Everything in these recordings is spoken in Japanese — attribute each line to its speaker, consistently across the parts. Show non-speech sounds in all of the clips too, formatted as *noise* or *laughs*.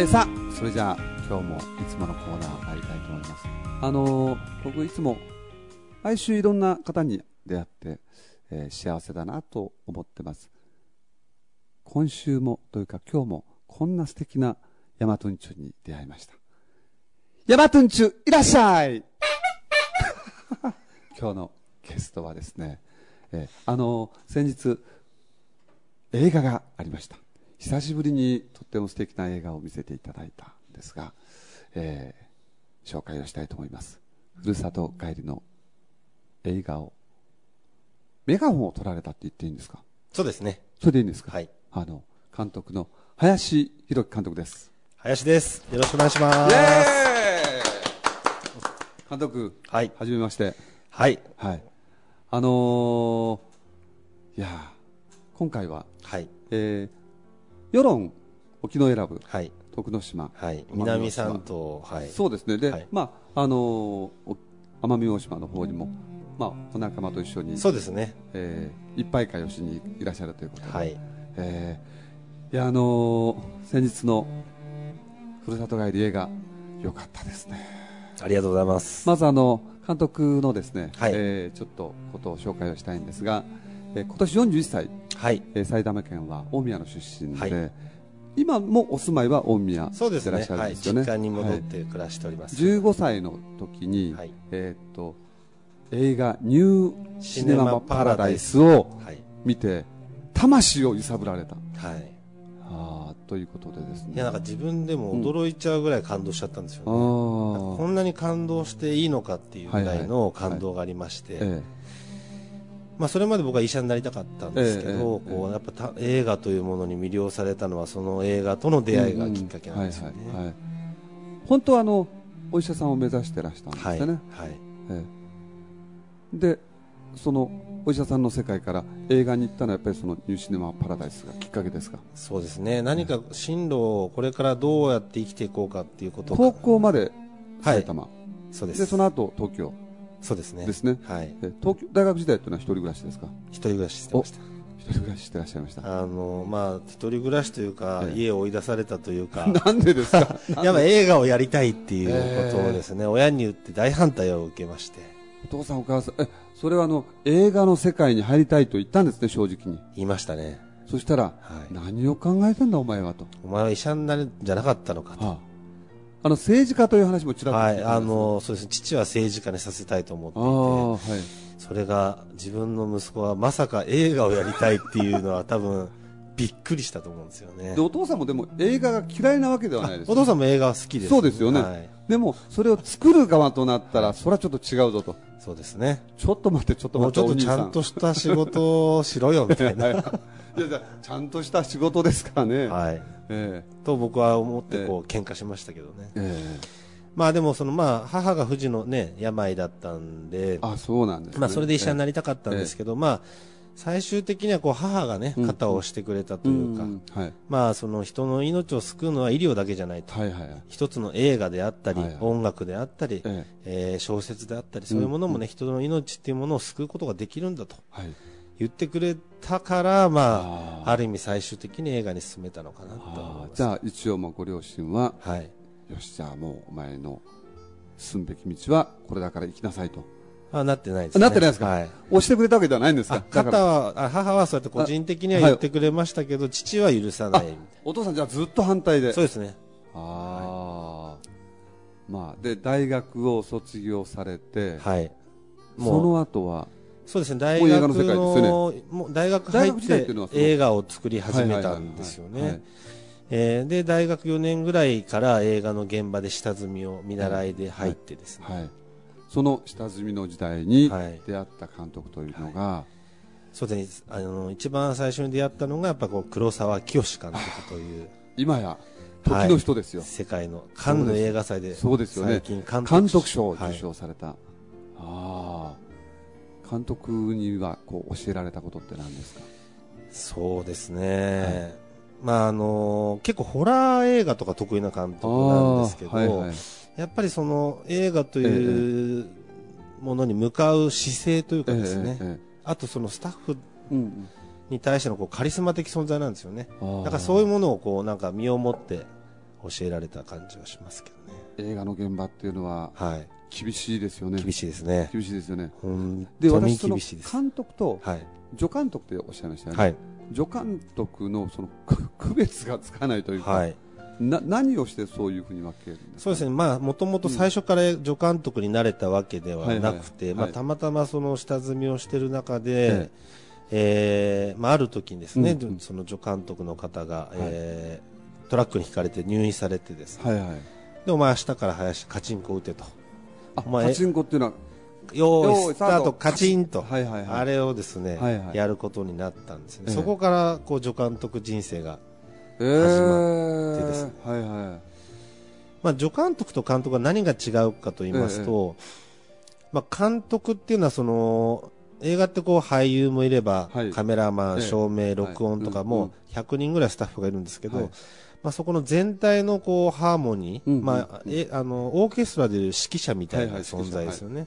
Speaker 1: えーさあそれじゃあ今日もいつものコーナー参りたいと思います。あのー僕いつも毎週いろんな方に出会って、えー幸せだなと思ってます。今週もというか今日もこんな素敵なヤマトンチュに出会いました。ヤマトンチュいらっしゃい！*laughs* 今日のゲストはですね、えーあのー先日映画がありました。久しぶりにとっても素敵な映画を見せていただいたんですが、えー紹介をしたいと思いますふるさと帰りの映画をメガホンを取られたって言っていいんですか？
Speaker 2: そうですね。
Speaker 1: それでいいんですか、
Speaker 2: はい。
Speaker 1: あの監督の林弘樹監督です
Speaker 2: 林です。よろしくお願いします。
Speaker 1: 監督
Speaker 2: はい。
Speaker 1: はじめまして
Speaker 2: はい。
Speaker 1: はいあのーいやー今回は、
Speaker 2: はい。
Speaker 1: えー世論沖永良部
Speaker 2: はい。
Speaker 1: 徳之島
Speaker 2: はい。南三島、はい。
Speaker 1: そうですねで、
Speaker 2: はい
Speaker 1: まああのーお奄美大島の方にも、まあ、お仲間と一緒に、
Speaker 2: そうですね。
Speaker 1: えー、いっぱい会をしにいらっしゃるということで、
Speaker 2: はい。
Speaker 1: えーいやあのー先日のふるさと帰り映画良かったですね
Speaker 2: ありがとうございます。
Speaker 1: まずあの監督のですね、
Speaker 2: はい
Speaker 1: えーちょっとことを紹介をしたいんですが、えー今年41歳、
Speaker 2: はい。
Speaker 1: えー埼玉県は大宮の出身で、
Speaker 2: はい
Speaker 1: 今もお住まいは大宮
Speaker 2: そうで
Speaker 1: らっしゃる
Speaker 2: はい。
Speaker 1: んですよね、
Speaker 2: 実家に戻っ
Speaker 1: はい
Speaker 2: て暮らしております。
Speaker 1: 15歳の時に、
Speaker 2: はい。
Speaker 1: えーっと映画「ニューシネマパラダイス」を
Speaker 2: はい。
Speaker 1: 見て魂を揺さぶられた
Speaker 2: はい。
Speaker 1: あーということでですね
Speaker 2: いや、なんか自分でも驚いちゃうぐらい感動しちゃったんですよ
Speaker 1: あ
Speaker 2: ね。
Speaker 1: ー
Speaker 2: こんなに感動していいのかっていうぐらいの感動がありまして、
Speaker 1: え
Speaker 2: まあ、それまで僕は医者になりたかったんですけど、
Speaker 1: ええええ
Speaker 2: こうやっぱた映画というものに魅了されたのはその映画との出会いがきっかけなんですよね。
Speaker 1: はいはいはい本当はあのお医者さんを目指してらしたんです
Speaker 2: はい、
Speaker 1: よね、
Speaker 2: はい、
Speaker 1: ええでそのお医者さんの世界から映画に行ったのはやっぱりそのニューシネマパラダイスがきっかけですか？
Speaker 2: そうですね。何か進路をこれからどうやって生きていこうかっていうことを
Speaker 1: 高校まで
Speaker 2: はい。
Speaker 1: 埼玉、
Speaker 2: そうで。
Speaker 1: ですその後東京
Speaker 2: そうですね。
Speaker 1: ですね。
Speaker 2: はい。
Speaker 1: え東京大学時代というのは一人暮らしですか？
Speaker 2: 一人暮らししてました。
Speaker 1: 一人暮らししてらっしゃいました。
Speaker 2: あの、まあ、一人暮らしというか、
Speaker 1: ええ。
Speaker 2: 家を追い出されたというか、*laughs*
Speaker 1: なんでですか？*laughs*
Speaker 2: やっぱ映画をやりたいっていうことをですね、親に言って大反対を受けまして、
Speaker 1: お父さんお母さんえそれはあの映画の世界に入りたいと言ったんですね正直に。
Speaker 2: 言いましたね。
Speaker 1: そしたら、
Speaker 2: はい。
Speaker 1: 何を考えてんだお前はと、
Speaker 2: お前は医者になるんじゃなかったのかと。
Speaker 1: はあ、あの政治家という話もちらっと
Speaker 2: はい、あの、そうですね、父は政治家にさせたいと思って。
Speaker 1: あ
Speaker 2: い
Speaker 1: あ
Speaker 2: て、
Speaker 1: はい。
Speaker 2: それが自分の息子はまさか映画をやりたいっていうのは多分、びっくりしたと思うんですよね。
Speaker 1: で。お父さんもでも映画が嫌いなわけではないです
Speaker 2: お父さんも映画は好きです、
Speaker 1: そうですよね。
Speaker 2: はい、
Speaker 1: でもそれを作る側となったらそれはちょっと違うぞと
Speaker 2: そうですね。
Speaker 1: ちょっと待ってちょっと
Speaker 2: もう
Speaker 1: 待って
Speaker 2: ちょっとちゃんとした仕事をしろよみたいな。
Speaker 1: は *laughs* いいやちゃんとした仕事ですからね、
Speaker 2: はい。
Speaker 1: え
Speaker 2: と僕は思ってこう喧嘩しましたけどね。
Speaker 1: ええ
Speaker 2: まあでもそのまあ母が不治のね、病だったんで
Speaker 1: え、あそうなんですね
Speaker 2: まあそれで医者にな
Speaker 1: り
Speaker 2: りたかったんですけど、まあ最終的にはこう母がね、
Speaker 1: うん。
Speaker 2: 肩を押してくれたというか、
Speaker 1: はい、
Speaker 2: まあその人の命を救うのは医療だけじゃないと。
Speaker 1: はいはいはい。
Speaker 2: 一つの映画であったり、
Speaker 1: はいはい。
Speaker 2: 音楽であったり、
Speaker 1: ええ。
Speaker 2: えー小説であったり、そういうものもね、人の命っていうものを救うことができるんだと
Speaker 1: はい。
Speaker 2: 言ってくれたから、まあ、
Speaker 1: あ
Speaker 2: る意味最終的に映画に進めたのかなと
Speaker 1: じゃあ一応もうご両親は
Speaker 2: はい。
Speaker 1: よしじゃあもうお前の進むべき道はこれだから行きなさいと
Speaker 2: あ、なってないですね。
Speaker 1: なってないですか？
Speaker 2: はい。
Speaker 1: 押してくれたわけではないんです
Speaker 2: あ
Speaker 1: かだから。
Speaker 2: 肩はあ母はそうやって個人的には言ってくれましたけど、父は許さない。
Speaker 1: お父さんじゃあずっと反対で。
Speaker 2: なそうですね。
Speaker 1: ああ、まあで大学を卒業されて、
Speaker 2: はい。
Speaker 1: そ
Speaker 2: もう。
Speaker 1: の後は
Speaker 2: そうですね。大学
Speaker 1: の
Speaker 2: のもう大学入っ
Speaker 1: て
Speaker 2: 映画を作り始めたんですよ
Speaker 1: はいはいはい
Speaker 2: ねえーで大学4年ぐらいから映画の現場で下積みを見習いで入ってですね、
Speaker 1: はい。はいその下積みの時代に
Speaker 2: はい。
Speaker 1: 出会った監督というのが、
Speaker 2: そうですね。あの一番最初に出会ったのがやっぱこう黒沢清監督という。
Speaker 1: 今や時の人ですよ、
Speaker 2: 世界のカンヌ映画祭で。
Speaker 1: そうですよね。
Speaker 2: 最近監
Speaker 1: 監督賞を受
Speaker 2: はい
Speaker 1: 賞された、ああ監督にはこう教えられたことって何ですか？
Speaker 2: そうですね、まああの結構ホラー映画とか得意な監督なんですけど、
Speaker 1: あー。はいはい
Speaker 2: やっぱりその映画というものに向かう姿勢というかですね、あとそのスタッフに対してのこうカリスマ的存在なんですよねだからそういうものをこうなんか身をもって教えられた感じはしますけどね。
Speaker 1: 映画の現場っていうのは
Speaker 2: はい。
Speaker 1: 厳しいですよね
Speaker 2: 厳しいですね。
Speaker 1: 厳しいですよね
Speaker 2: 本
Speaker 1: で
Speaker 2: いです。
Speaker 1: 監督と
Speaker 2: はい。
Speaker 1: 助監督っておっしゃいましたよね、
Speaker 2: はい。
Speaker 1: 助監督のその区区別がつかないというか、
Speaker 2: はい。
Speaker 1: な何をしてそういうふうに分けるんですか？
Speaker 2: そうですね。まあ、もともと最初から助監督になれたわけではなくて、まあ、
Speaker 1: はい。はいはい
Speaker 2: たまたまその下積みをしている中
Speaker 1: え
Speaker 2: で、えーまあ、ある時にですね、
Speaker 1: うんうん。
Speaker 2: その助監督の方が、えートラックにひかれて入院されてですね、
Speaker 1: はいはい。
Speaker 2: で、お前明日から林、カチンコ打てと。
Speaker 1: あ
Speaker 2: お前
Speaker 1: パチンコっていうのは
Speaker 2: よーい、
Speaker 1: よーい
Speaker 2: スタート、カチンと。
Speaker 1: はいはいはい。
Speaker 2: あれをですね、
Speaker 1: はいはい。
Speaker 2: やることになったんですね。
Speaker 1: ええ。
Speaker 2: そこから、こう、助監督人生が、
Speaker 1: え
Speaker 2: 始ってですね。
Speaker 1: はいはい。
Speaker 2: まあ、助監督と監督は何が違うかと言いますと、まあ、監督っていうのはその映画ってこう俳優もいれば、
Speaker 1: はい。
Speaker 2: カメラマン、
Speaker 1: ええ。
Speaker 2: 照明、録音とか
Speaker 1: はいうん。
Speaker 2: も100人ぐらいスタッフがいるんですけど、
Speaker 1: はい。
Speaker 2: まあ、そこの全体のこうハーモニー、
Speaker 1: うんうん
Speaker 2: まあ、えあのオーケストラでいう指揮者みたいな
Speaker 1: はいはい
Speaker 2: 存在ですよね。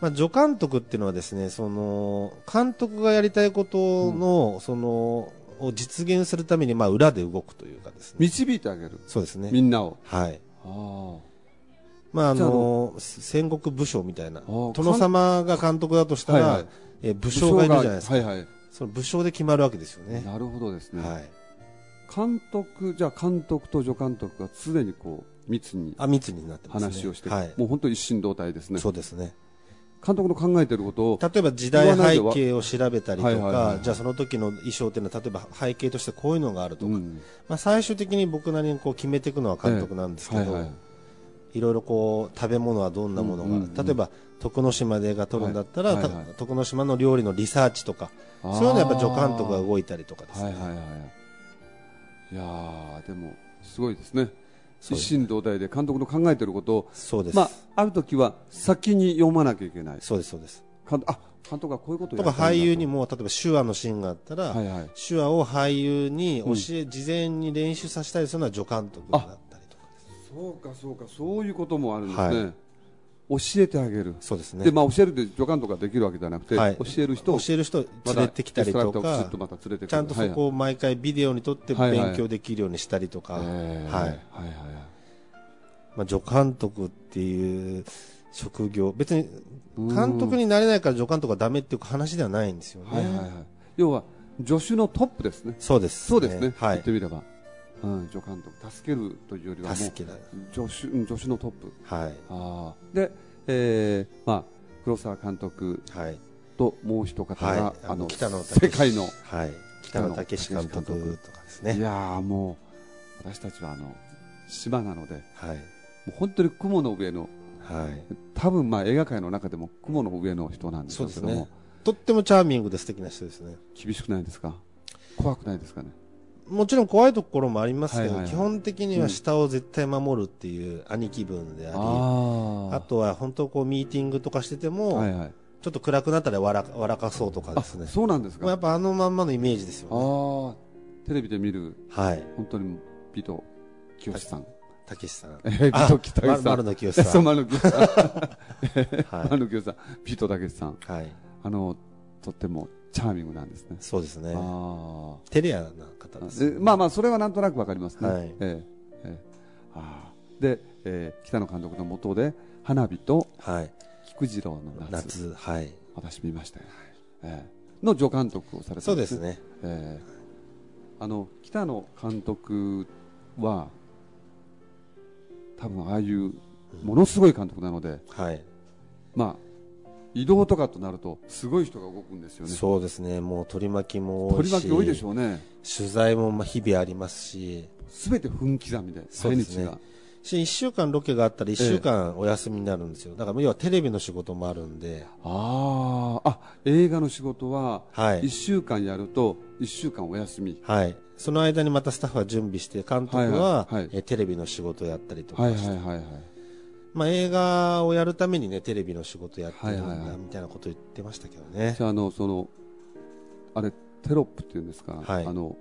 Speaker 2: まあ、助監督っていうのはですね、その監督がやりたいことの、そのを実現するためにまあ裏で動くというかですね。
Speaker 1: 導いてあげる
Speaker 2: そうですね。
Speaker 1: みんなを
Speaker 2: はい。
Speaker 1: あ
Speaker 2: まああ
Speaker 1: じゃああ
Speaker 2: の戦国武将みたいな
Speaker 1: ー
Speaker 2: 殿様が監督だとしたら、
Speaker 1: はいはい
Speaker 2: えー武将がいるじゃないですか、
Speaker 1: はいはい
Speaker 2: その武将で決まるわけですよね。
Speaker 1: なるほどですね、
Speaker 2: はい、
Speaker 1: 監督じゃあ監督と助監督が常にこう密に
Speaker 2: あ密になってますね。
Speaker 1: 話をして、
Speaker 2: はい、
Speaker 1: もう本当一心同体ですね
Speaker 2: そうですね。
Speaker 1: 監督の考えていることを
Speaker 2: 例えば時代背景を調べたりとか、
Speaker 1: い
Speaker 2: じゃあその時の衣装っていうのは例えば背景としてこういうのがあるとか、
Speaker 1: うん。
Speaker 2: まあ最終的に僕なりにこう決めていくのは監督なんですけど、
Speaker 1: はいはい
Speaker 2: い。ろいろこう食べ物はどんなものが、
Speaker 1: うんうんうん。
Speaker 2: 例えば徳之島で映画撮るんだったら、
Speaker 1: はいはいはい。
Speaker 2: た徳之島の料理のリサーチとか、そういうのはやっぱ助監督が動いたりとかですね。
Speaker 1: はいはいはい。いやーでもすごいですね一心同体で監督の考えていることを
Speaker 2: そうです。
Speaker 1: まあある時は先に読まなきゃいけない。
Speaker 2: そうです、そうです。
Speaker 1: 監監督がこういうことを
Speaker 2: と。か俳優にも、例えば手話のシーンがあったら、
Speaker 1: はいはい。
Speaker 2: 手話を俳優に教え、事前に練習させたりするのは助監督だったりとか。
Speaker 1: そうかそうか。そういうこともあるんですね、
Speaker 2: はい
Speaker 1: 教えてあげる。
Speaker 2: そうですね。
Speaker 1: でまあ教えるって助監督ができるわけじゃなくて、
Speaker 2: はい。
Speaker 1: 教える人を
Speaker 2: 教える人連れてきたりとかちゃんとそこを毎回ビデオに撮って勉強できるようにしたりとか、
Speaker 1: はい。はい
Speaker 2: まあ、助監督っていう職業、別に
Speaker 1: うん。
Speaker 2: 監督になれないから助監督がダメっていう話ではないんですよね。
Speaker 1: はいはいはい。要は助手のトップですね。
Speaker 2: そうです、
Speaker 1: そうですね、
Speaker 2: はい。
Speaker 1: 言って。みれば、うん、助監督助けるというよりはもう
Speaker 2: 助けだ。
Speaker 1: 助手うん助手のトップ
Speaker 2: はい。
Speaker 1: あーで、えーまあ、黒沢監督
Speaker 2: はい。
Speaker 1: ともう一方が、
Speaker 2: はい
Speaker 1: あの
Speaker 2: 北野武
Speaker 1: 世界の
Speaker 2: はい。北野武監督とかですね。
Speaker 1: いやーもう私たちはあの島なのでも
Speaker 2: はい。
Speaker 1: う本当に雲の上の
Speaker 2: はい。
Speaker 1: 多分まあ映画界の中でも雲の上の人なんですけども
Speaker 2: ねとってもチャーミングで素敵な人ですね。
Speaker 1: 厳しくないですか怖くないですかね
Speaker 2: もちろん怖いところもありますけど、
Speaker 1: はいはいはい
Speaker 2: 基本的には下を絶対守るっていう兄貴分であり、あ
Speaker 1: あ
Speaker 2: とは本当こうミーティングとかしてても、
Speaker 1: はいはい
Speaker 2: ちょっと暗くなったら笑か笑かそうとか
Speaker 1: あ
Speaker 2: ですね。
Speaker 1: そうなんですか、
Speaker 2: まあやっぱあのまんまのイメージですよね。
Speaker 1: テレビで見る
Speaker 2: はい。
Speaker 1: 本当にビト清さん
Speaker 2: たけしさん。
Speaker 1: えービト北
Speaker 2: ま
Speaker 1: さん
Speaker 2: 丸野清さん。
Speaker 1: そう丸野清さん
Speaker 2: は *laughs*
Speaker 1: 丸野清さんビトたけしさん
Speaker 2: い。はい。
Speaker 1: あのとってもチャーミングなんですね。
Speaker 2: そうですね。
Speaker 1: あ
Speaker 2: テレアな方
Speaker 1: あ
Speaker 2: です、
Speaker 1: でまあまあそれはなんとなくわかりますね、
Speaker 2: はい。
Speaker 1: ええええ。ああで、えー北野監督の下で花火と
Speaker 2: はい。
Speaker 1: 菊次郎の夏。
Speaker 2: 夏。はい。
Speaker 1: 私見ましたよ、ええ。の助監督をされて
Speaker 2: そうですね。
Speaker 1: ええ。あの北野監督は多分ああいうものすごい監督なので、
Speaker 2: はい。
Speaker 1: まあ移動とかとなるとすごい人が動くんですよね。
Speaker 2: そうですね。もう取り巻きも多いし。
Speaker 1: 取り巻き多いでしょうね。
Speaker 2: 取材もまあ日々ありますし、
Speaker 1: すべて分刻みで毎日が。
Speaker 2: し1週間ロケがあったら1週間お休みになるんですよ。だから要はテレビの仕事もあるんで、
Speaker 1: あああ映画の仕事は
Speaker 2: はい。
Speaker 1: 1週間やると1週間お休み。
Speaker 2: はい。その間にまたスタッフは準備して、監督は、
Speaker 1: はいはいはい。
Speaker 2: えテレビの仕事をやったりとか
Speaker 1: はいはいはいはい
Speaker 2: まあ映画をやるためにね、テレビの仕事やってるんだ、
Speaker 1: はいはいはい
Speaker 2: みたいなこと言ってましたけどね。
Speaker 1: ああのそのあれテロップっていうんですか、
Speaker 2: はい
Speaker 1: あの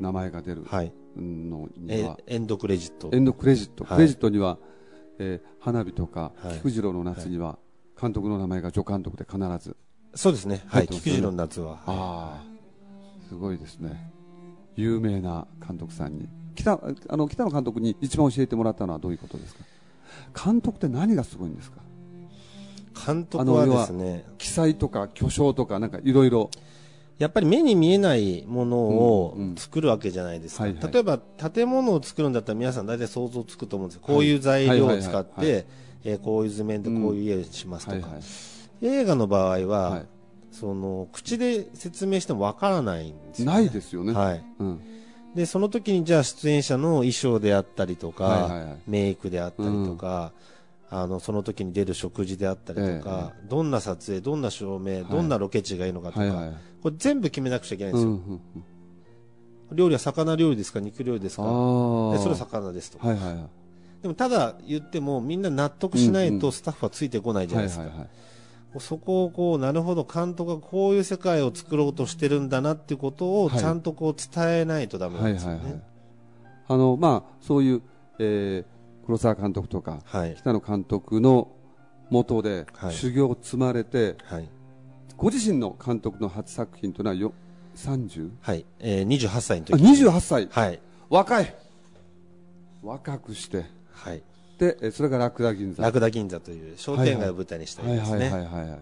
Speaker 1: 名前が出る
Speaker 2: はい。
Speaker 1: のに
Speaker 2: え
Speaker 1: は、
Speaker 2: エンドクレジット。
Speaker 1: エンドクレジット、
Speaker 2: はい
Speaker 1: クレジットには、えー花火とか、
Speaker 2: はい
Speaker 1: 菊次郎の夏には、監督の名前が助監督で必ず
Speaker 2: そうですね。はい。菊次郎の夏は。
Speaker 1: ああすごいですね有名な監督さんに北あの北野監督に一番教えてもらったのはどういうことですか？監督って何がすごいんですか？
Speaker 2: 監督はですね。
Speaker 1: 記載とか巨匠とかなんかいろいろ。
Speaker 2: やっぱり目に見えないものを作るわけじゃないですか、
Speaker 1: はいはい。
Speaker 2: 例えば建物を作るんだったら皆さん大体想像つくと思うんですよ。こういう材料を使っ
Speaker 1: はいはいはいは
Speaker 2: てえーこういう図面でこういう家にしますとか、
Speaker 1: はいはい
Speaker 2: 映画の場合は、
Speaker 1: はい。
Speaker 2: その口で説明してもわからないんですよ、ね、
Speaker 1: ないですよね、
Speaker 2: はい、
Speaker 1: うん
Speaker 2: でその時にじゃあ出演者の衣装であったりとか、
Speaker 1: はいはいはい。
Speaker 2: メイクであったりとか、あのその時に出る食事であったりとか、どんな撮影どんな照明、どんなロケ地がいいのかとか、
Speaker 1: はいはい
Speaker 2: これ全部決めなくちゃいけないんですよ、
Speaker 1: うんうんうん。
Speaker 2: 料理は魚料理ですか肉料理ですか。それは魚ですとか、
Speaker 1: はいはいはい。
Speaker 2: でもただ言ってもみんな納得しない
Speaker 1: うんうん。
Speaker 2: とスタッフはついてこないじゃないですか、
Speaker 1: はいはいはい
Speaker 2: そこをこうなるほど監督がこういう世界を作ろうとしてるんだなっていうことを
Speaker 1: はい
Speaker 2: ちゃんとこう伝えないとダメなんですよね。
Speaker 1: はいはいはい。あのまあそういう、えー黒沢監督とか
Speaker 2: はい。
Speaker 1: 北野監督の元で
Speaker 2: はい。
Speaker 1: 修行を積まれて、
Speaker 2: はい。
Speaker 1: ご自身の監督の初作品というのはよ 30?
Speaker 2: はい、えー、28歳の
Speaker 1: あ
Speaker 2: 時
Speaker 1: 28歳。
Speaker 2: はい。
Speaker 1: 若い。若くして。
Speaker 2: はい
Speaker 1: それがラクダ銀座。
Speaker 2: ラクダ銀座という商店街を舞台にしたいですね。
Speaker 1: はいはいはいはいはい。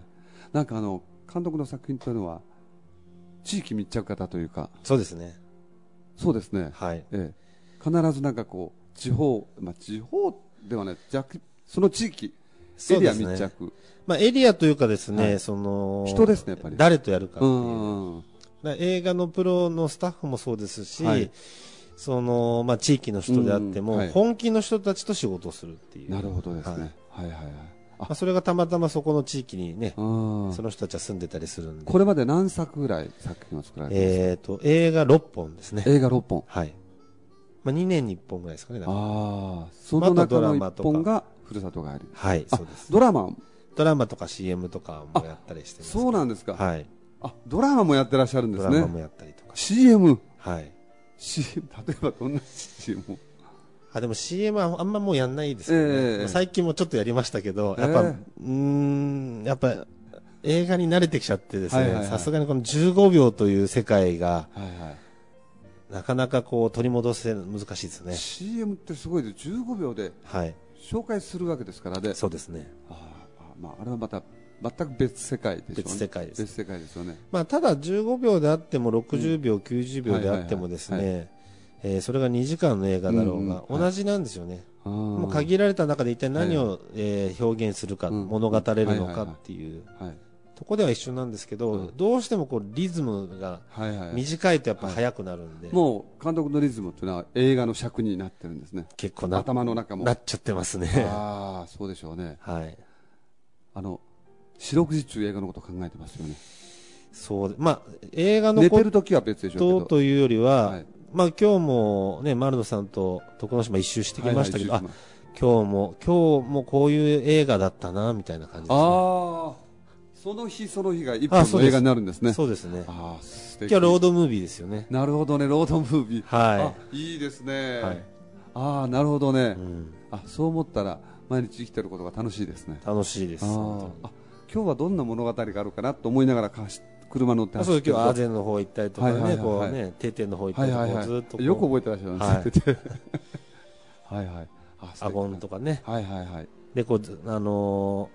Speaker 1: なんかあの監督の作品というのは地域密着型というか。
Speaker 2: そうですね。
Speaker 1: そうですね、
Speaker 2: はい。
Speaker 1: ええ、必ずなんかこう地方、まあ、地方ではね弱その地域エリア密着。
Speaker 2: まあ、エリアというかですね、
Speaker 1: はい。
Speaker 2: その
Speaker 1: 人ですねやっぱり。
Speaker 2: 誰とやるかって
Speaker 1: う。
Speaker 2: いう、
Speaker 1: ん。
Speaker 2: だから映画のプロのスタッフもそうですし、
Speaker 1: はい
Speaker 2: そのまあ、地域の人であっても、本気の人たちと仕事をするっていう、
Speaker 1: なるほどですね、
Speaker 2: はい。
Speaker 1: はい、はいはい。
Speaker 2: まあ、それがたまたまそこの地域にね、その人たちは住んでたりするんで、
Speaker 1: これまで何作ぐらい作品を作られてますか、
Speaker 2: えー、と映画6本ですね、
Speaker 1: 映画6本。
Speaker 2: はい。まあ、2年に1本ぐらいですかね、
Speaker 1: ああその中の1
Speaker 2: ドラマとか
Speaker 1: 本がふるさと帰り。
Speaker 2: はい、
Speaker 1: あ
Speaker 2: そうです。
Speaker 1: ドラマ
Speaker 2: ドラマとか CM とかもやったりしてます。
Speaker 1: そうなんですか、
Speaker 2: はい、
Speaker 1: あドラマもやってらっしゃるんですね。
Speaker 2: ドラマもやったりとか、
Speaker 1: CM
Speaker 2: はい、
Speaker 1: CM 例えばどんな CM
Speaker 2: あでも CM はあんまもうやんないですけどね、
Speaker 1: ええ。
Speaker 2: まあ最近もちょっとやりましたけど、やっぱ、
Speaker 1: ええ
Speaker 2: うーん、やっぱ映画に慣れてきちゃってですね、
Speaker 1: はいはいはい。
Speaker 2: さすがにこの15秒という世界が、
Speaker 1: はいはい。
Speaker 2: なかなかこう取り戻せ難しいですね。
Speaker 1: CM ってすごいです。15秒で
Speaker 2: はい、
Speaker 1: 紹介するわけですからね。
Speaker 2: そうですね。
Speaker 1: あまあ、あれはまた全く別世界でしょうね。
Speaker 2: 別世界です。
Speaker 1: 別世界ですよね。
Speaker 2: まあ、ただ15秒であっても60秒、90秒であってもです
Speaker 1: はいはい。
Speaker 2: ね、えーそれが2時間の映画だろうが、
Speaker 1: うんうんはい
Speaker 2: 同じなんですよね。
Speaker 1: あー。
Speaker 2: もう限られた中で一体何を、えー表現するか、
Speaker 1: うん。
Speaker 2: 物語れるのか
Speaker 1: はいはいはい。
Speaker 2: っていう。
Speaker 1: はい。
Speaker 2: とこでは一緒なんですけど、
Speaker 1: うん。
Speaker 2: どうしてもこうリズムが
Speaker 1: はいはい
Speaker 2: 短いとやっぱ速くなるんで、
Speaker 1: もう監督のリズムっていうのは映画の尺になってるんですね。
Speaker 2: 結構な
Speaker 1: 頭の中も。
Speaker 2: なっちゃってますね。
Speaker 1: ああそうでしょうね。
Speaker 2: はい。
Speaker 1: あの四六時中映画のこと考えてますよね。
Speaker 2: そうで、まあ、映画のこ
Speaker 1: 寝てる時は別でしょう
Speaker 2: と
Speaker 1: けど。
Speaker 2: というよりは、
Speaker 1: はい。
Speaker 2: まあ今日もね、丸野さんと徳之島一周してきましたけど、
Speaker 1: はいはい
Speaker 2: あ、今日も、今日もこういう映画だったな、みたいな感じです、ね。
Speaker 1: ああその日その日が一本の映画になるんですね。
Speaker 2: そうですね。
Speaker 1: ああ素敵。
Speaker 2: 今日はロードムービーですよね。
Speaker 1: なるほどねロードムービー。
Speaker 2: は
Speaker 1: あいいですね、
Speaker 2: はい。
Speaker 1: ああなるほどね。
Speaker 2: い。、うん。
Speaker 1: あそう思ったら毎日生きてることが楽しいですね。
Speaker 2: 楽しいです。
Speaker 1: あ今日はどんな物語があるかなと思いながらかし車乗って
Speaker 2: あそう
Speaker 1: 走って
Speaker 2: 今日アーゼンの方行ったりとかね、
Speaker 1: はいはいはいはい。
Speaker 2: こうね、定点の方行ったりとか、
Speaker 1: はいはいはい。
Speaker 2: ずっと
Speaker 1: よく覚えてらっしゃるんですね。はい。*laughs* はいあ素敵
Speaker 2: アゴンとかね、
Speaker 1: はいはいはい。
Speaker 2: でこうずあの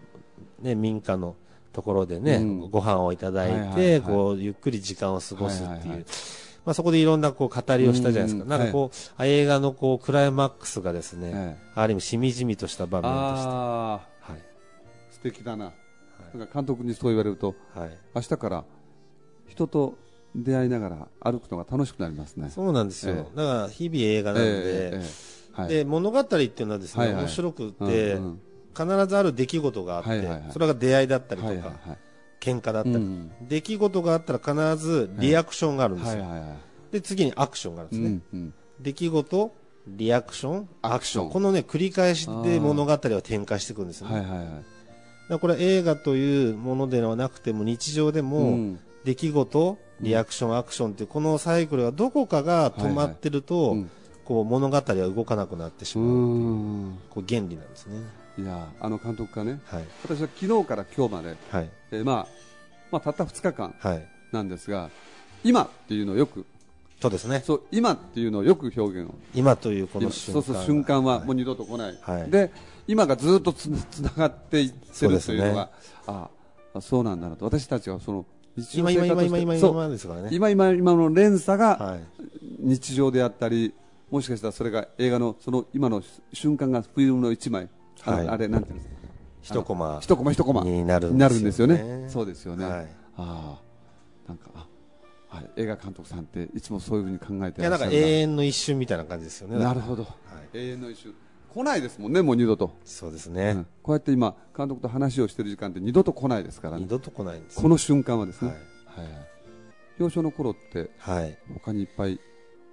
Speaker 2: ーね民家のところでね、
Speaker 1: うん。
Speaker 2: ご飯をいただいて、
Speaker 1: はいはいはい。
Speaker 2: こうゆっくり時間を過ごすっていう、
Speaker 1: はいはいはい。
Speaker 2: まあそこでいろんなこう語りをしたじゃないですか。
Speaker 1: うん。
Speaker 2: なんかこう、あ映画のこうクライマックスがですね、
Speaker 1: ええ
Speaker 2: ある意味しみじみとした場面でした。はい。
Speaker 1: 素敵だななんか監督にそう言われると
Speaker 2: はい。
Speaker 1: 明日から人と出会いながら歩くのが楽しくなりますね。
Speaker 2: そうなんですよ。
Speaker 1: え
Speaker 2: だから日々映画なんで、
Speaker 1: ええええはい。
Speaker 2: で物語っていうのはですね、
Speaker 1: はいはい。
Speaker 2: 面白く
Speaker 1: うん
Speaker 2: て、
Speaker 1: うん。
Speaker 2: 必ずある出来事があって、
Speaker 1: はいはいはい。
Speaker 2: それが出会いだったりとか、
Speaker 1: はいはいはい。
Speaker 2: 喧嘩だったり、
Speaker 1: うん。
Speaker 2: 出来事があったら必ずリアクションがあるんですよ、
Speaker 1: はいはいはい
Speaker 2: で次にアクションがあるんですね、
Speaker 1: うんうん。
Speaker 2: 出来事リアクション。
Speaker 1: アクション。
Speaker 2: このね繰り返しで物語は展開していくんですよね、
Speaker 1: はいはいはい
Speaker 2: だこれ映画というものではなくても日常でも、
Speaker 1: うん。
Speaker 2: 出来事リアクションアクションっていうこのサイクルがどこかが止まってると、
Speaker 1: うん
Speaker 2: こう物語は動かなくなってし
Speaker 1: う
Speaker 2: まう、
Speaker 1: ん。
Speaker 2: こう原理なんですね。
Speaker 1: いやあの監督がね
Speaker 2: はい。
Speaker 1: 私は昨日から今日まで、
Speaker 2: はい。
Speaker 1: えーまあまあ、たった2日間
Speaker 2: はい。
Speaker 1: なんですが今っていうのをよく
Speaker 2: そうですね。
Speaker 1: そう今っていうのをよく表現を。
Speaker 2: 今というこの瞬間。
Speaker 1: そうそう瞬間はもう二度と来ない、はい、で今がずっとつつながっていってるというのが、ね、ああそうなんだなと。私たちはその
Speaker 2: 日常今今今今今ですからね。
Speaker 1: 今今今の連鎖が日常であったり、もしかしたらそれが映画のその今の瞬間がフィルムの一枚、はい、あれなんていうんですか？
Speaker 2: 一コマ
Speaker 1: 一コマ一コマ
Speaker 2: になる
Speaker 1: んですよね。そうですよね、はい、ああなんかあはい、映画監督さんっていつもそういうふうに考えて
Speaker 2: いやなんか永遠の一瞬みたいな感じですよね。
Speaker 1: なるほど、はい、永遠の一瞬来ないですもんねもう二度と。
Speaker 2: そうですね、うん、
Speaker 1: こうやって今監督と話をしている時間って二度と来ないですから、ね、
Speaker 2: 二度と来ないんです、
Speaker 1: この瞬間はですね、はい、はい、幼少の頃って、はい、他にいっぱい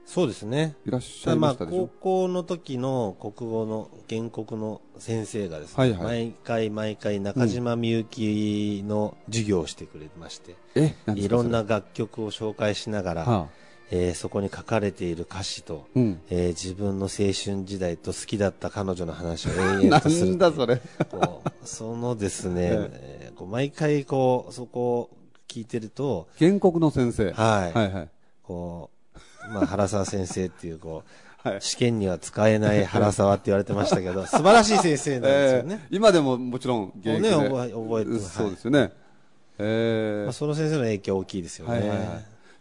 Speaker 2: そうですね。
Speaker 1: いらっしゃいましたでしょ、まあ、
Speaker 2: 高校の時の国語の原告の先生がですね、はいはい、毎回毎回中島みゆきの授業をしてくれまして、うん、いろんな楽曲を紹介しながら、はあ、えー、そこに書かれている歌詞と、うん、えー、自分の青春時代と好きだった彼女の話を延々とする。
Speaker 1: なんだそれ。
Speaker 2: こうそのですね、*laughs* えー、こう毎回こう、そこを聞いてると、
Speaker 1: 原告の先生。
Speaker 2: はい。はいはい。こう、まあ、原沢先生っていう、こう、*laughs* はい、試験には使えない *laughs* 原沢って言われてましたけど、素晴らしい先生なんですよね。
Speaker 1: えー、今でももちろん現役で。ね、
Speaker 2: 覚え、覚えて、
Speaker 1: そうですよね。
Speaker 2: えー、まあ、その先生の影響大きいですよね。はいはいはい、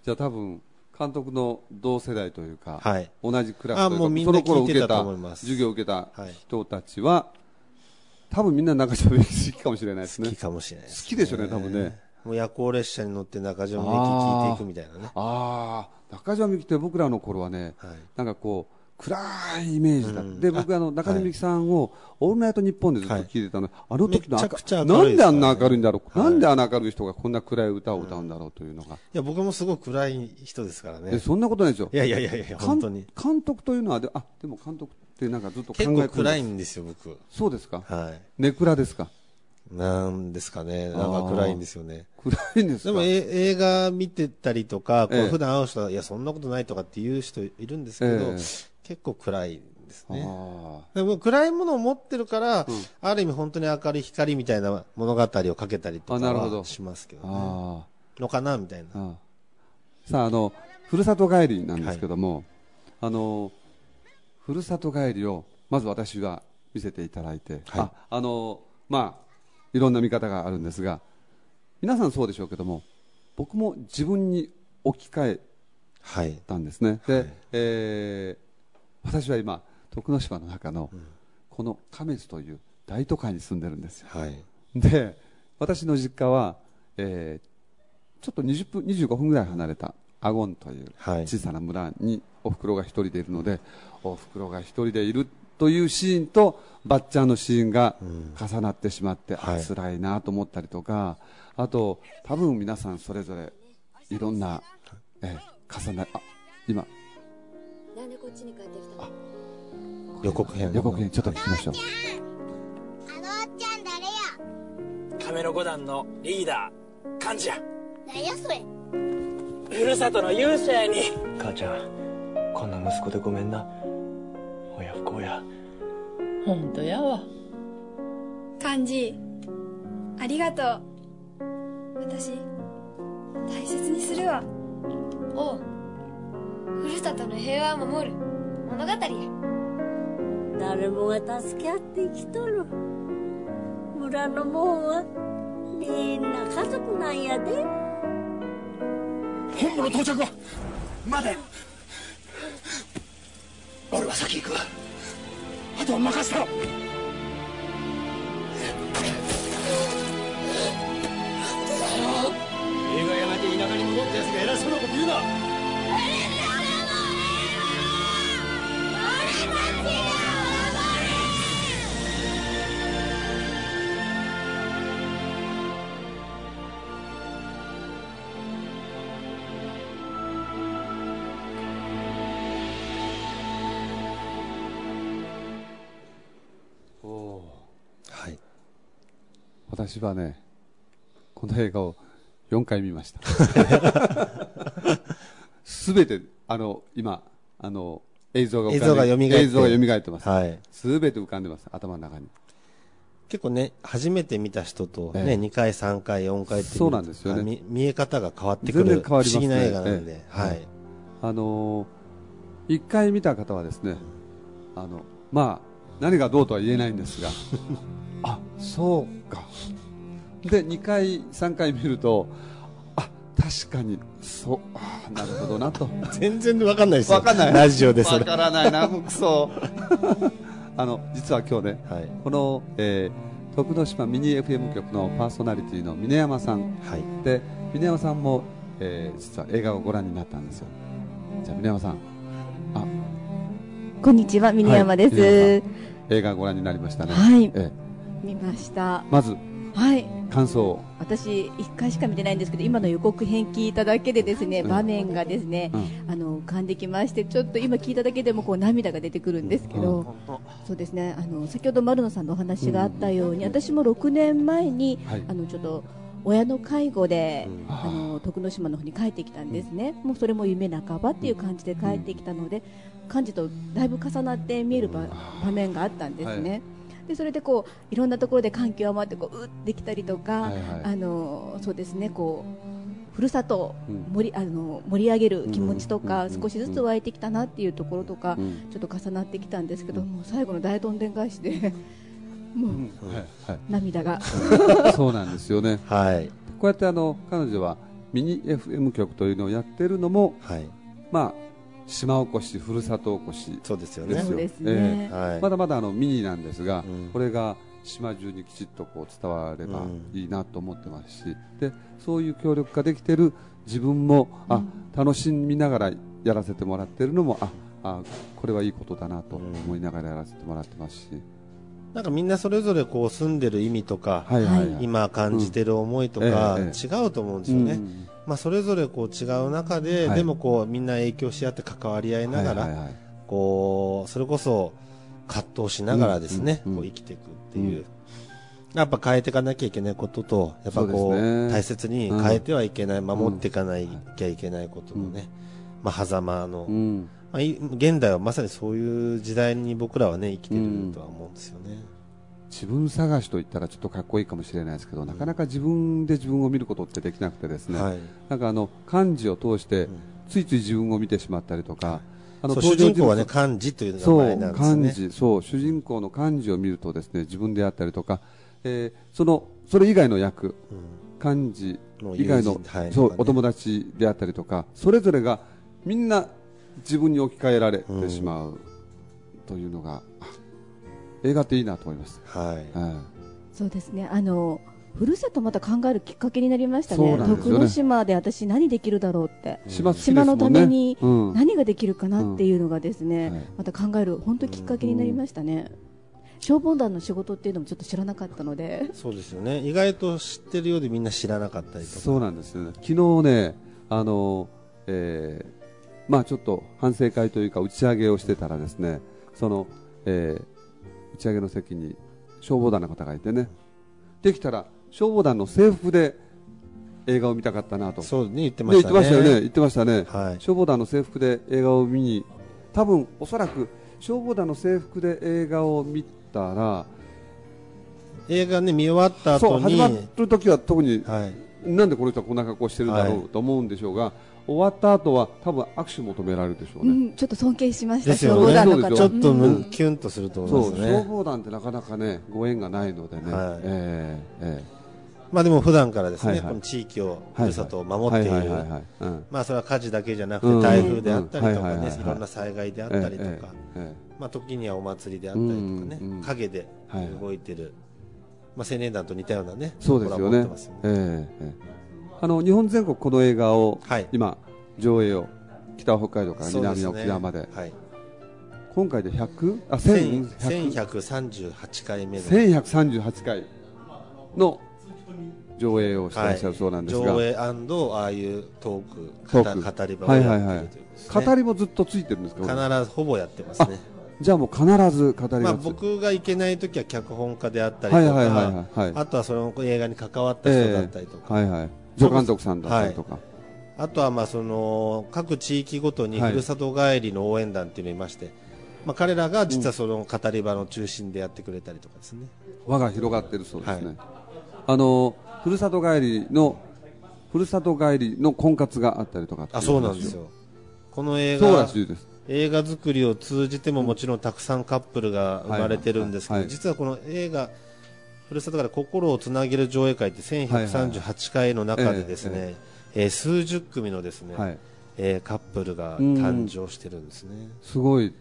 Speaker 1: じゃあ多分、監督の同世代というか、はい、同じクラス
Speaker 2: というか、もうみんな聞いてた。
Speaker 1: 授業を受けた人たちは、多分みんな中島みゆき好きかもしれないですね。
Speaker 2: 好きかもしれない、
Speaker 1: ね、好きでしょうね、多分ね。
Speaker 2: もう夜行列車に乗って中島みゆき聞いていくみたいなね。
Speaker 1: ああ。中島みゆきって僕らの頃はね、はい、なんかこう、暗いイメージだ、うん、で僕あの中島みゆきさんを「オールナイトニッポン」でずっと聞いてたの、はい、あの時のなんであんな明るいんだろう、はい、なんであんな明るい人がこんな暗い歌を歌うんだろうというのが、い
Speaker 2: や僕もすごく暗い人ですからね。
Speaker 1: そんなことないですよ。
Speaker 2: いやいやいやいや本当に。
Speaker 1: 監督というのはであでも監督ってなんかずっと考え
Speaker 2: 結構暗いんですよ僕。
Speaker 1: そうですか。
Speaker 2: はい。
Speaker 1: ネクラですか
Speaker 2: なんですかね、なんか暗いんですよね。
Speaker 1: 暗いんです
Speaker 2: でも映画見てたりとか、こう普段会う人は、いや、そんなことないとかっていう人いるんですけど、えー、結構暗いんですね。でも暗いものを持ってるから、うん、ある意味本当に明るい光みたいな物語をかけたりとかはしますけどね。のかなみたいな。
Speaker 1: さあ、あの、ふるさと帰りなんですけども、はい、あの、ふるさと帰りを、まず私は見せていただいて、はい、あ、あの、まあ、いろんな見方があるんですが皆さんそうでしょうけども僕も自分に置き換えたんですね、はい、で、はい、えー、私は今徳之島の中のこの亀津という大都会に住んでるんですよ、はい、で私の実家は、えー、ちょっと20分25分ぐらい離れたアゴンという小さな村におふくろが一人でいるので、おふくろが一人でいるというシーンとばっちゃんのシーンが重なってしまって、うんはい、辛いなと思ったりとかあと多分皆さんそれぞれいろんな、え重なあ今。
Speaker 3: なんでこっちに帰ってきたの？
Speaker 2: 予告編。
Speaker 1: 予告編ちょっと聞きましょう。
Speaker 3: あのおっちゃん誰
Speaker 4: や？亀の五段のリーダー幹事や
Speaker 3: 何やそれ？
Speaker 4: ふるさとの勇者やに。
Speaker 5: 母ちゃんこんな息子でごめんな親不孝や。
Speaker 6: 本当やわ。
Speaker 7: 幹事ありがとう。私大切にするわ。
Speaker 3: おう。ふるさとの平和を守る。物語や。
Speaker 8: 誰もが助け合って生きとる。村のもんはみんな家族なんやで。
Speaker 4: 本部の到着は待て俺は先行く。あとは任せた映画やめて田舎に戻ったやつが偉そうなこと言うな。
Speaker 1: 私はねこの映画を4回見ました。*laughs* すべてあの今あの映像が
Speaker 2: 映像が蘇って。
Speaker 1: 映像が蘇ってます、はい、すべて浮かんでます頭の中に。
Speaker 2: 結構ね初めて見た人とね、ええ、2回3回4回って
Speaker 1: そうなんですよね。
Speaker 2: 見え方が変わってくる不思議な映画なんで、え、はい。
Speaker 1: あのー、1回見た方はですねあのまあ何がどうとは言えないんですが。*laughs* あそうかで2回3回見るとあ確かにそうあなるほどなと。
Speaker 2: 全然わかんないですよ。
Speaker 1: わかんない。
Speaker 2: ラジオでそ
Speaker 1: れわからないなクソ *laughs* あの実は今日ね、はい、この、えー、徳之島ミニ FM 局のパーソナリティの峰山さん、はい、で峰山さんも、えー、実は映画をご覧になったんですよ。じゃあ峰山さん。あ。
Speaker 9: こんにちは峰山です、はい、
Speaker 1: 映画ご覧になりましたね。
Speaker 9: はい、えー、見ました。
Speaker 1: まず
Speaker 9: はい。
Speaker 1: 感想
Speaker 9: 私1回しか見てないんですけど今の予告編聞いただけでですね、うん、場面がですね、うん、あの浮かんできましてちょっと今聞いただけでもこう涙が出てくるんですけど、うん、そうですねあの先ほど丸野さんのお話があったように、私も6年前に、はい、あのちょっと親の介護で、あの徳之島の方に帰ってきたんですね、もうそれも夢半ばっていう感じで帰ってきたので、感じとだいぶ重なって見える場面があったんですね。はいでそれでこういろんなところで感極まってこううってきたりとか、はいはい、あのそうですねこうふるさとを盛り,、あの盛り上げる気持ちとか、少しずつ湧いてきたなっていうところとか、ちょっと重なってきたんですけど、もう最後の大どんでん返しでも *laughs* う、はい、涙が。*laughs*
Speaker 1: そうなんですよね、
Speaker 2: はい、
Speaker 1: こうやってあの彼女はミニ FM 局というのをやってるのも、はい、まあ島おこし、ふるさとおこし。
Speaker 2: そうですよね。ですよ。ね、
Speaker 1: えーはい、まだまだあのミニなんですが、うん、これが島中にきちっとこう伝わればいいなと思ってますし、でそういう協力ができている自分も、うん、あ楽しみながらやらせてもらっているのもああこれはいいことだなと思いながらやらせてもらってますし。
Speaker 2: なんかみんなそれぞれこう住んでる意味とか、はいはいはい、今感じてる思いとか、違うと思うんですよね。うんまあ、それぞれこう違う中で、はい、でもこうみんな影響し合って関わり合いながら、はいはいはい、こうそれこそ葛藤しながらですね、うんうん、こう生きていくっていう、うん、やっぱ変えていかなきゃいけないこととやっぱこう、ね、大切に変えてはいけない、守っていかなきゃいけないことのね、まあ狭間の、まあ、現代はまさにそういう時代に僕らはね生きてるとは思うんですよね。
Speaker 1: 自分探しといったらちょっとかっこいいかもしれないですけど、なかなか自分で自分を見ることってできなくてですね、はい、なんかあの漢字を通してついつい自分を見てしまったりとか、
Speaker 2: あの主人公はね漢字という名前なんですね。
Speaker 1: 漢字、そう主人公の漢字を見るとですね自分であったりとか、えー、そのそれ以外の役、うん、漢字以外の、はい、そう、ね、お友達であったりとか、それぞれがみんな自分に置き換えられてしまうというのが。うん映画っていいなと思います。
Speaker 2: はい。はい、
Speaker 9: そうですね。あのふるさとまた考えるきっかけになりましたね。ね。徳之島で私何できるだろうって、
Speaker 1: うん、
Speaker 9: 島のために何ができるかなっていうのがですね、うん。また考える本当きっかけになりましたね。消防団の仕事っていうのもちょっと知らなかったので。
Speaker 2: そうですよね。意外と知ってるようでみんな知らなかったりとか。
Speaker 1: そうなんですよね。昨日ねあの、えー、まあちょっと反省会というか打ち上げをしてたらですねその、えー、打ち上げの席に消防団の方がいてね。できたら消防団の制服で映画を見たかったなと。
Speaker 2: そうね言ってましたね、
Speaker 1: ね、言ってましたよね。言ってましたね、はい、消防団の制服で映画を見に多分おそらく消防団の制服で映画を見たら
Speaker 2: 映画ね見終わった後に
Speaker 1: 始まる時は特に、はい、なんでこの人はこんな格好してるんだろうと思うんでしょうが、はい終わった後は多分握手求められるでしょうね、う
Speaker 9: ん、ちょっと尊敬しました、
Speaker 2: 消防団の方。ちょっと、うん、キュンとすると思いますね。
Speaker 1: 消防団ってなかなかねご縁がないのでね、はい、えー、え
Speaker 2: ーまあでも普段からですね、はいはい、この地域を、ふるさとを守っている、まあそれは火事だけじゃなくて台風であったりとかね、いろんな災害であったりとか、まあ時にはお祭りであったりとかね、影で動いてる、まあ青年団と似たようなね、
Speaker 1: そうですよね。ええあの日本全国この映画を、はい、今上映を北北海道から南沖縄まで、ねはい、今回で100あ
Speaker 2: 1138回目の。
Speaker 1: 1138回の上映をしてらっしゃるそうなんですが、
Speaker 2: はい、上映ああいうトーク語り場をやってるという、ね、はいはいはい、
Speaker 1: 語りもずっとついてるんですか？
Speaker 2: 必ずほぼやってますね。
Speaker 1: じゃあもう必ず語りまあ、
Speaker 2: 僕が行けない時は脚本家であったりとか、あとはその映画に関わった人だったりとか、
Speaker 1: えー、はいはい助監督さんだったりとか、はい、
Speaker 2: あとはまあその各地域ごとにふるさと帰りの応援団っていうのがいまして、はい、まあ、彼らが実はその語り場の中心でやってくれたりとかですね、
Speaker 1: 輪が広がってるそうですね、はい、あのふるさと帰りのふるさと帰りの婚活があったりとか
Speaker 2: あそうなんですよ。この映画映画作りを通じてももちろんたくさんカップルが生まれてるんですけど、実はこの映画ふるさとから心をつなげる上映会って1138回の中でですね、え数十組のですね、はい、えー、カップルが誕生してるんですね。
Speaker 1: すごい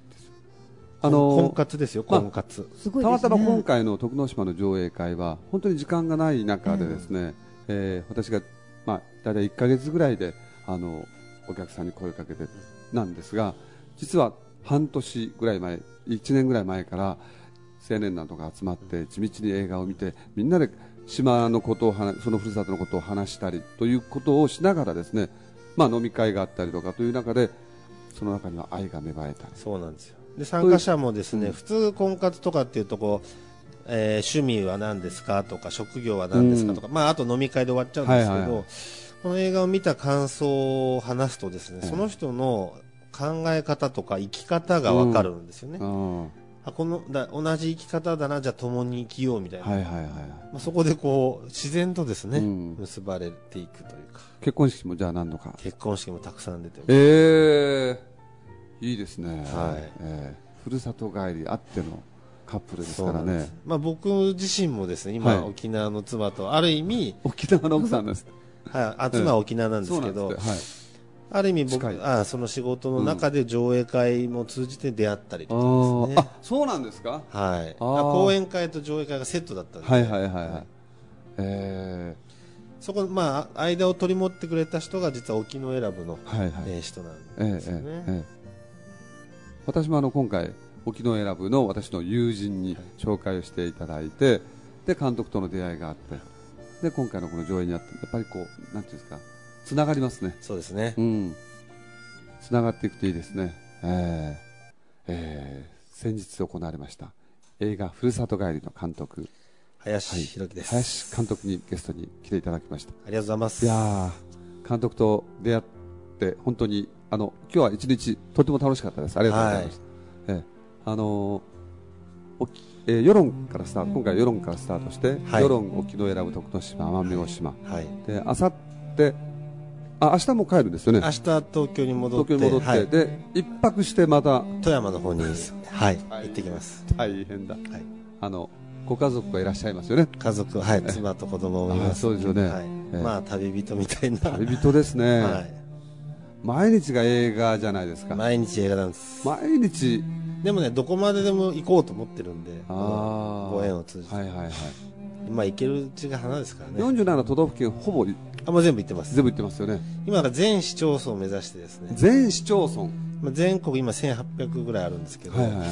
Speaker 2: あの婚活ですよ、婚活、
Speaker 1: まあ、たまたま今回の徳之島の上映会は本当に時間がない中でですね、うん、えー、私が、まあ、大体1か月ぐらいであのお客さんに声をかけてなんですが実は半年ぐらい前1年ぐらい前から青年団とか集まって地道に映画を見てみんなで島のことをそのふるさとのことを話したりということをしながらですね、まあ、飲み会があったりとかという中でその中には愛が芽生えた
Speaker 2: そうなんですよ。で参加者もですね、うん、普通婚活とかっていうとこう、えー、趣味は何ですかとか職業は何ですかとか、うん、まあ、あと飲み会で終わっちゃうんですけど、はいはいはい、この映画を見た感想を話すとですね、はい、その人の考え方とか生き方が分かるんですよね。うんあこのだ同じ生き方だなじゃあ共に生きようみたいな、はいはいはいまあ、そこでこう自然とですね、うん、結ばれていくというか。
Speaker 1: 結婚式もじゃあ何度か。
Speaker 2: 結婚式もたくさん出て
Speaker 1: ええー、いいですね、はい。えーふるさと帰りあってのカップルですからね。
Speaker 2: まあ僕自身もですね、今、はい、沖縄の妻と、ある意味、
Speaker 1: 沖縄の奥さんです。*laughs*
Speaker 2: はい、あ妻は沖縄なんですけど、はい、ある意味僕、あその仕事の中で上映会も通じて出会ったりとかですね。
Speaker 1: あ、そうなんですか？
Speaker 2: はい。講演会と上映会がセットだったんで。
Speaker 1: はいはいはいはい。え
Speaker 2: ーそこ、まあ、間を取り持ってくれた人が実は沖永良部の、はいはい、えー、人なんですよね。えーえーえー
Speaker 1: 私もあの今回沖永良部の私の友人に紹介をしていただいてで監督との出会いがあってで今回のこの上映にあってやっぱりこうなんていうんですかつながりますね。
Speaker 2: そうですね。
Speaker 1: うん。つながっていくといいですね。えー、えー、先日行われました。映画「ふるさと帰り」の監督。
Speaker 2: 林弘樹です、
Speaker 1: はい、林監督にゲストに来ていただきました。
Speaker 2: ありがとうございます。
Speaker 1: いや監督と出会って本当にあの今日は一日とても楽しかったです。ありがとうございます。はい、えあのえー、世論からスタート今回世論からスタートして、はい、世論沖永良部徳之島奄美大島、はい、であさってあ明日も帰るんですよね。
Speaker 2: 明日東京に戻って、
Speaker 1: 東京に戻って、はい、で一泊してまた
Speaker 2: 富山の方にはい、行ってきます。
Speaker 1: 大変だ。はい、あのご家族がいらっしゃいますよね。
Speaker 2: 家族はい妻と子供もいます。
Speaker 1: そうですよね。
Speaker 2: はい、まあ旅人みたいな
Speaker 1: 旅人ですね。はい。毎日が映画じゃないですか
Speaker 2: 毎日映画なんです
Speaker 1: 毎日
Speaker 2: でもねどこまででも行こうと思ってるんでご縁を通じてはいはいはいまあ行けるうちが花ですからね。
Speaker 1: 47都道府県ほぼ
Speaker 2: あもう全部行ってます。
Speaker 1: 全部行ってますよね。
Speaker 2: 今が全市町村を目指してですね。
Speaker 1: 全市町村。
Speaker 2: まあ、全国今1800ぐらいあるんですけど、はいはい、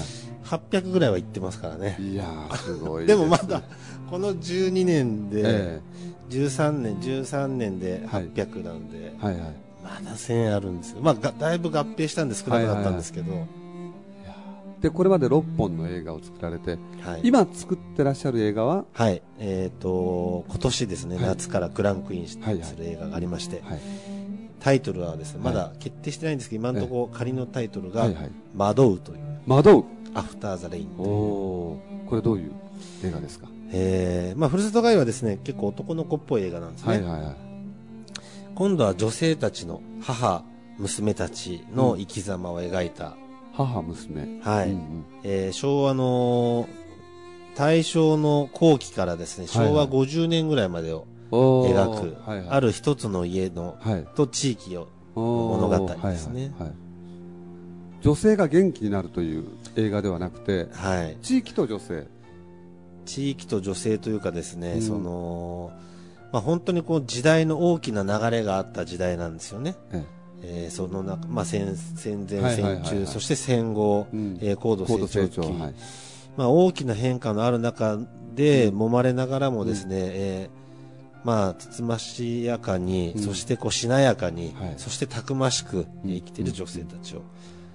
Speaker 2: 800ぐらいは行ってますからね。
Speaker 1: いやすごい *laughs*
Speaker 2: でもまだこの12年で、えー、13年13年で800なんで、はい、はいはい。まだ1000あるんですよ、まあ、だいぶ合併したんで少なくなったんですけど、はいはいはい、
Speaker 1: でこれまで6本の映画を作られて、はい、今作ってらっしゃる映画は？
Speaker 2: はい。えーと、今年ですね、はい、夏からクランクインする映画がありまして、はい。はい、タイトルはですねまだ決定してないんですけど今のところ仮のタイトルが「惑う」という「
Speaker 1: 惑う」
Speaker 2: アフター・ザ・レイン
Speaker 1: おこれどういう映画ですか？
Speaker 2: えーまあ、ふるさと帰りはですね結構男の子っぽい映画なんですね、はいはいはい。今度は女性たちの母、娘たちの生き様を描いた。
Speaker 1: 母、娘。
Speaker 2: はい。うんうん、えー、昭和の、大正の後期からですね、昭和50年ぐらいまでを描く、はいはい、ある一つの家の、はい、と地域を、物語ですね、はいはい、
Speaker 1: 女性が元気になるという映画ではなくて、はい、地域と女性。
Speaker 2: 地域と女性というかですね、うん、そのまあ、本当にこう時代の大きな流れがあった時代なんですよね。ええー、その中、まあ、戦戦前、戦中、そして戦後、うん、えー、高度成長期、はい、まあ、大きな変化のある中で揉まれながらもですね、うん、えー、まあ、つつましやかに、うん、そしてこうしなやかに、はい、そしてたくましく生きている女性たちを、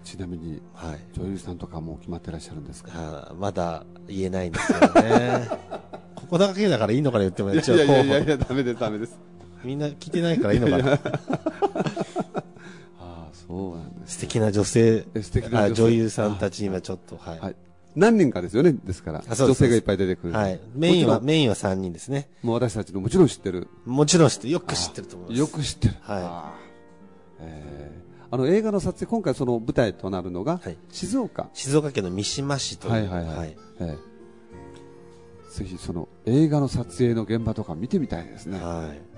Speaker 1: ちなみに、はい、女優さんとかも決まってらっしゃるんですか、
Speaker 2: はあ、まだ言えないんですよね。*laughs* ここだけだからいいのかな言っても
Speaker 1: 一応いやいやいやいやダメですダメです。
Speaker 2: みんな聞いてないからいいのかな *laughs*
Speaker 1: そうなんです、
Speaker 2: 素敵な女性。素敵な女優さんたち今ちょっとはい、はい、
Speaker 1: 何人かですよね。ですから。女性がいっぱい出てくる、
Speaker 2: はい、メインはメインは3人ですね。
Speaker 1: もう私たちのもちろん知ってる。
Speaker 2: もちろん知ってる。よく知ってると思います。
Speaker 1: よく知ってる。はい。えあの映画の撮影今回その舞台となるのが静岡、はい、
Speaker 2: 静岡。県の三島市という。はいはいはい、はい。え
Speaker 1: え、ぜひその映画の撮影の現場とか見てみたいですね。はい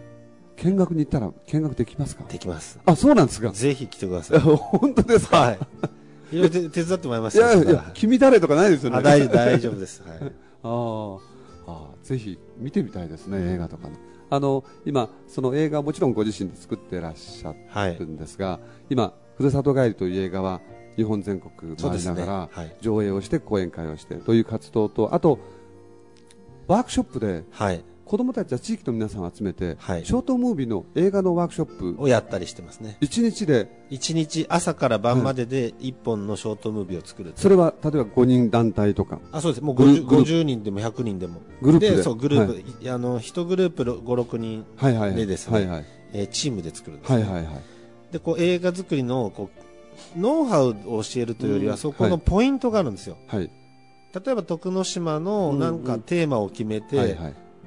Speaker 1: 見学に行ったら見学できますか？
Speaker 2: できます。
Speaker 1: あそうなんですか？
Speaker 2: ぜひ来てください。*laughs*
Speaker 1: 本当ですか？はい。*laughs*
Speaker 2: いろいろ手伝ってもらいます
Speaker 1: いやいや君誰とかないですよね？
Speaker 2: 大丈夫です、はい、*laughs*
Speaker 1: ああぜひ見てみたいですね、映画とかのあの今、その映画はもちろんご自身で作ってらっしゃるんですが、はい、今、ふるさと帰りという映画は日本全国回りながら上映をして講演会をしてという活動とあとワークショップで子供たちや地域の皆さんを集めて、はい、ショートムービーの映画のワークショッ
Speaker 2: プをやったりしてますね。
Speaker 1: 1日で
Speaker 2: 1日朝から晩までで1本のショートムービーを作る、
Speaker 1: それは例えば5人団体とか。
Speaker 2: あそうです。もう 50, 50人でも100人でも。
Speaker 1: グループで。
Speaker 2: そうグループ、はい、あの1グループ56人でですね、はいはい。えチームで作るんです、ね、はいはいはい、でこう映画作りのこうノウハウを教えるというよりは、そこのポイントがあるんですよ、はい、例えば徳之島のなんかテーマを決めて、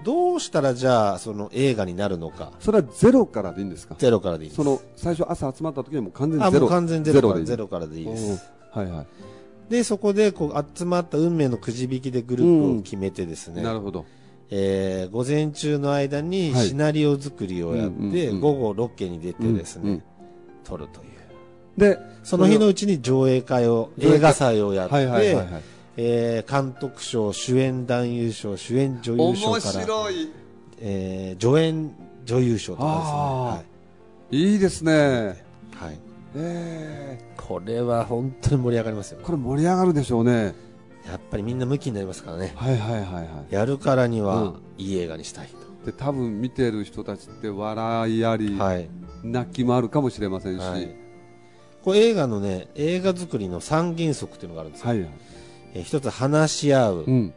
Speaker 2: どうしたらじゃあその映画になるのか。
Speaker 1: それはゼロからでいいんですか？
Speaker 2: ゼロからでいい
Speaker 1: その最初朝集まった時にも完全ゼロ。
Speaker 2: 完全ゼロからゼロからでいいです。はいはい。でそこでこう集まった運命のくじ引きでグループを決めてですね、
Speaker 1: なるほど。
Speaker 2: えー、午前中の間にシナリオ作りをやって、午後ロケに出てですね、撮るという。でその日のうちに上映会を映画祭をやって、はいはいはいはいえー、監督賞、主演男優賞、主演女優賞から、えー、助演女優賞とかですね。はい、
Speaker 1: いいですね。はい。
Speaker 2: えー、これは本当に盛り上がりますよ。
Speaker 1: これ盛り上がるでしょうね。
Speaker 2: やっぱりみんな向きになりますからね。
Speaker 1: はいはいはいはい。
Speaker 2: やるからには、うん、いい映画にしたい
Speaker 1: と。で、多分見てる人たちって笑いあり、はい、泣きもあるかもしれませんし。はい、
Speaker 2: これ映画のね、映画作りの三原則っていうのがあるんですよ。はいはいえー、一つ話し合う、うん、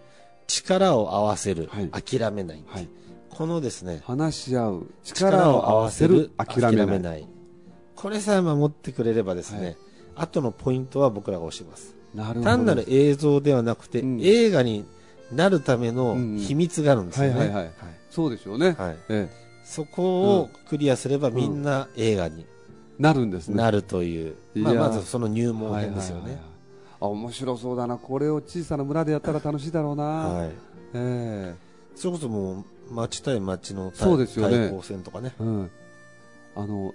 Speaker 2: 力を合わせる、はい、諦めない、はい、このですね
Speaker 1: 話し合う力を合わせる諦めない。
Speaker 2: これさえ守ってくれればですね、はい、後のポイントは僕らが押します。単なる映像ではなくて、うん、映画になるための秘密があるんですよね。
Speaker 1: そうでしょうね、はい。ええ、
Speaker 2: そこをクリアすればみんな映画に、
Speaker 1: なるんですね。
Speaker 2: なるという、まあ、まずその入門編ですよね、はいはいはい
Speaker 1: あ面白そうだな。これを小さな村でやったら楽しいだろうな、はい。
Speaker 2: えー、それこそもう町対町のそうですよね。対抗戦とかね、うん、
Speaker 1: あの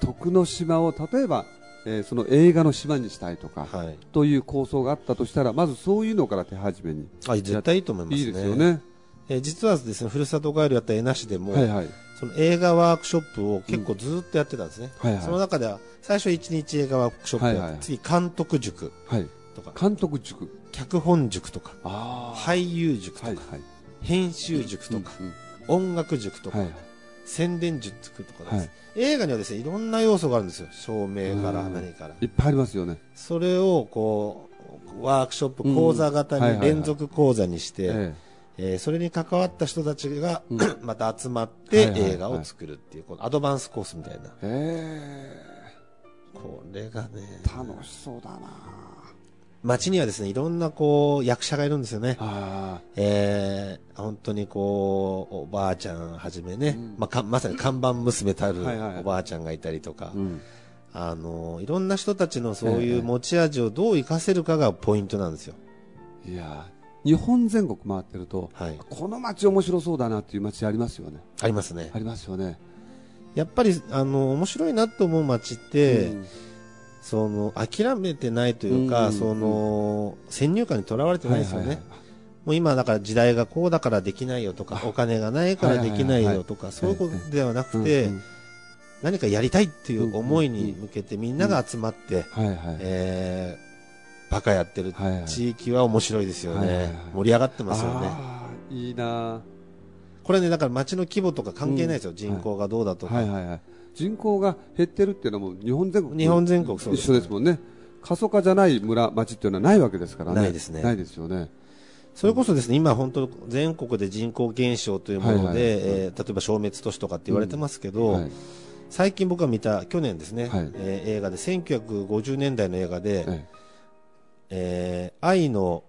Speaker 1: 徳之島を例えば、えー、その映画の島にしたいとか、はい、という構想があったとしたらまずそういうのから手始めに
Speaker 2: あ絶対いいと思いますね。いいですよね。えー、実はですねふるさと帰りやった江那市でも、はいはい、その映画ワークショップを結構ずっとやってたんですね、うん。はいはい、その中では最初1日映画ワークショップはいはい、次監督塾、はいとか。
Speaker 1: 監督塾。
Speaker 2: 脚本塾とか。俳優塾とか、はいはい、編集塾とか、うんうん音楽塾とか、はい、宣伝塾とか、はい、映画にはですねいろんな要素があるんですよ。照明から何から。
Speaker 1: いっぱいありますよね。
Speaker 2: それをこうワークショップ講座型に連続講座にして、うんはいはいはい、えー、それに関わった人たちが、うん、また集まって映画を作るっていう、このアドバンスコースみたいな、これがね
Speaker 1: 楽しそうだな
Speaker 2: 街にはですね、いろんなこう、役者がいるんですよね。えー、本当にこう、おばあちゃんはじめね、うん、まあ、まさに看板娘たるおばあちゃんがいたりとか、あの、いろんな人たちのそういう持ち味をどう活かせるかがポイントなんですよ。
Speaker 1: いや日本全国回ってると、はい、この街面白そうだなっていう街ありますよね。
Speaker 2: ありますね。
Speaker 1: ありますよね。
Speaker 2: やっぱり、あの、面白いなと思う街って、うんその諦めてないというか、その先入観にとらわれてないですよね。もう今だから時代がこうだからできないよとか、お金がないからできないよとか、そういうことではなくて、何かやりたいっていう思いに向けてみんなが集まって、えー、バカやってる地域は面白いですよね。盛り上がってますよね。
Speaker 1: いいな
Speaker 2: これね、だから街の規模とか関係ないですよ。人口がどうだとか。
Speaker 1: 人口が減ってるっていうのも日本全国
Speaker 2: 日本全国一
Speaker 1: 緒ですもんね。過疎化じゃない村町っていうのはないわけですからね。
Speaker 2: ないですね。
Speaker 1: ないですよね。
Speaker 2: それこそですね今本当全国で人口減少というもので、えー、例えば消滅都市とかって言われてますけど、うんはい、最近僕が見た去年ですね、はい、えー、映画で1950年代の映画で、はい、えー、愛の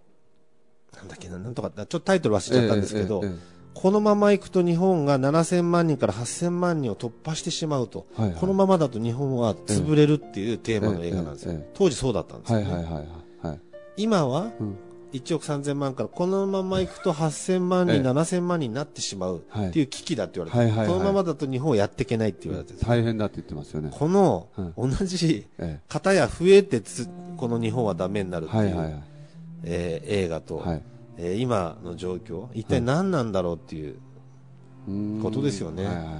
Speaker 2: なんだっけななんとかちょっとタイトル忘れちゃったんですけど、えーえーこのままいくと日本が7000万人から8000万人を突破してしまうと、はいはい、このままだと日本は潰れるっていうテーマの映画なんですよ、当時そうだったんですよ、ね、はいはいはいはい、今は、1億3000万からこのままいくと8000万人、7000万人になってしまうっていう危機だって言われて、このままだと日本はやっていけないって言われて
Speaker 1: 大変だって言ってますよね。
Speaker 2: この、同じ方や増えてつこの日本はだめになるっていう、はいえー、映画と、はい、えー、今の状況一体何なんだろうっていうことですよね。はいはいはい。